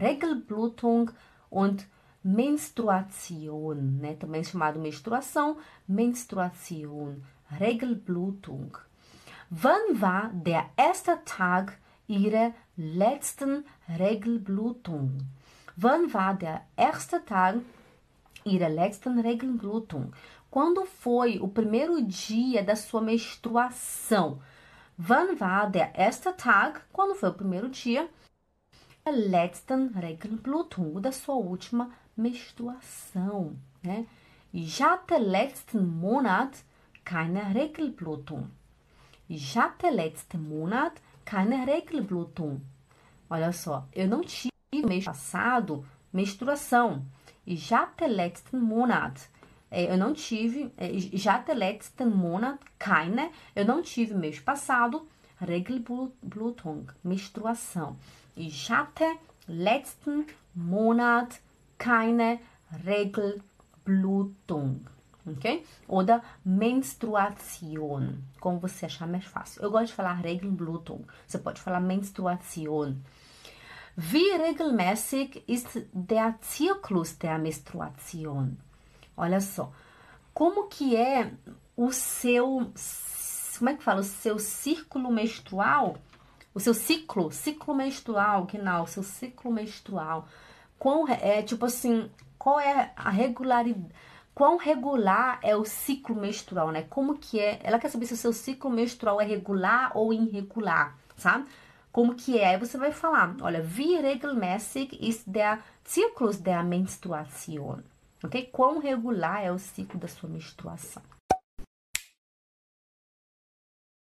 Regelblutung und Menstruation, né? Também chamado menstruação, Menstruation, Regelblutung. Wann war der erste Tag Ihrer letzten Regelblutung? Wann war der erste Tag Ihrer letzten Regelblutung? Quando foi o primeiro dia da sua menstruação? Wann war der erste Tag? Quando foi o primeiro dia? Der letzten Regelblutung, da sua última menstruação, né? Ich hatte letzten Monat keine Regelblutung. Ich hatte letzten Monat keine Regelblutung. Olha só, eu não tive mês passado menstruação. Ich hatte letzten Monat. É, eu não tive, é, ich hatte letzten Monat keine. Eu não tive mês passado Regelblutung, menstruação. Ich hatte letzten Monat keine Regelblutung. Ok? Oder Menstruation, como você achar mais fácil. Eu gosto de falar Regelblutung. Você pode falar Menstruation. Wie regelmäßig ist der Zyklus der Menstruation? Olha só, como que é o seu, como é que fala, o seu círculo menstrual? O seu ciclo, ciclo menstrual, que não, o seu ciclo menstrual. Qual é, tipo assim, qual é a regularidade, quão regular é o ciclo menstrual, né? Como que é? Ela quer saber se o seu ciclo menstrual é regular ou irregular, sabe? Como que é? Aí você vai falar, olha, wie regelmäßig ist der Zyklus der Menstruation? Ok? Quão regular é o ciclo da sua menstruação?